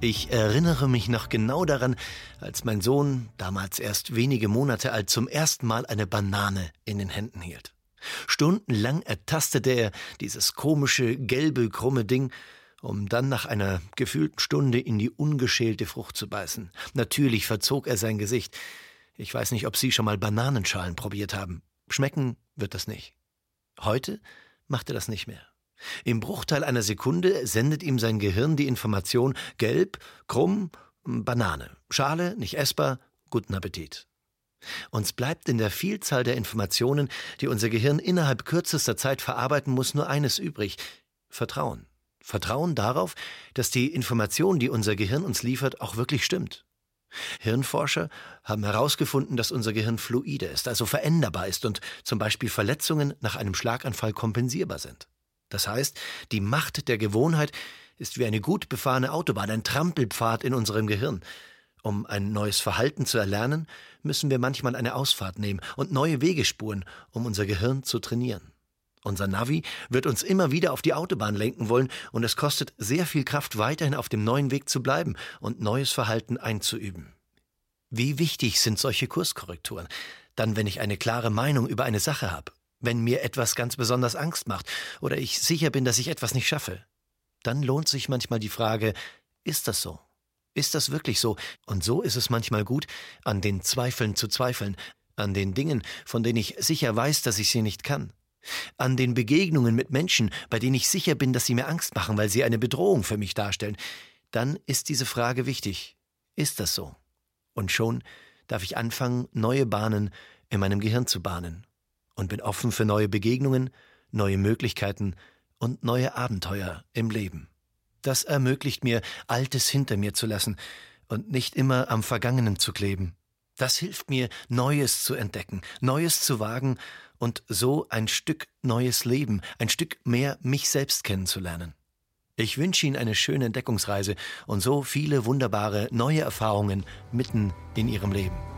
Ich erinnere mich noch genau daran, als mein Sohn, damals erst wenige Monate alt, zum ersten Mal eine Banane in den Händen hielt. Stundenlang ertastete er dieses komische, gelbe, krumme Ding, um dann nach einer gefühlten Stunde in die ungeschälte Frucht zu beißen. Natürlich verzog er sein Gesicht. Ich weiß nicht, ob Sie schon mal Bananenschalen probiert haben. Schmecken wird das nicht. Heute macht er das nicht mehr. Im Bruchteil einer Sekunde sendet ihm sein Gehirn die Information gelb, krumm, Banane, Schale, nicht essbar, guten Appetit. Uns bleibt in der Vielzahl der Informationen, die unser Gehirn innerhalb kürzester Zeit verarbeiten muss, nur eines übrig Vertrauen. Vertrauen darauf, dass die Information, die unser Gehirn uns liefert, auch wirklich stimmt. Hirnforscher haben herausgefunden, dass unser Gehirn fluide ist, also veränderbar ist und zum Beispiel Verletzungen nach einem Schlaganfall kompensierbar sind. Das heißt, die Macht der Gewohnheit ist wie eine gut befahrene Autobahn, ein Trampelpfad in unserem Gehirn. Um ein neues Verhalten zu erlernen, müssen wir manchmal eine Ausfahrt nehmen und neue Wege spuren, um unser Gehirn zu trainieren. Unser Navi wird uns immer wieder auf die Autobahn lenken wollen und es kostet sehr viel Kraft, weiterhin auf dem neuen Weg zu bleiben und neues Verhalten einzuüben. Wie wichtig sind solche Kurskorrekturen? Dann, wenn ich eine klare Meinung über eine Sache habe wenn mir etwas ganz besonders Angst macht oder ich sicher bin, dass ich etwas nicht schaffe, dann lohnt sich manchmal die Frage, ist das so? Ist das wirklich so? Und so ist es manchmal gut, an den Zweifeln zu zweifeln, an den Dingen, von denen ich sicher weiß, dass ich sie nicht kann, an den Begegnungen mit Menschen, bei denen ich sicher bin, dass sie mir Angst machen, weil sie eine Bedrohung für mich darstellen, dann ist diese Frage wichtig. Ist das so? Und schon darf ich anfangen, neue Bahnen in meinem Gehirn zu bahnen und bin offen für neue Begegnungen, neue Möglichkeiten und neue Abenteuer im Leben. Das ermöglicht mir, Altes hinter mir zu lassen und nicht immer am Vergangenen zu kleben. Das hilft mir, Neues zu entdecken, Neues zu wagen und so ein Stück neues Leben, ein Stück mehr mich selbst kennenzulernen. Ich wünsche Ihnen eine schöne Entdeckungsreise und so viele wunderbare neue Erfahrungen mitten in Ihrem Leben.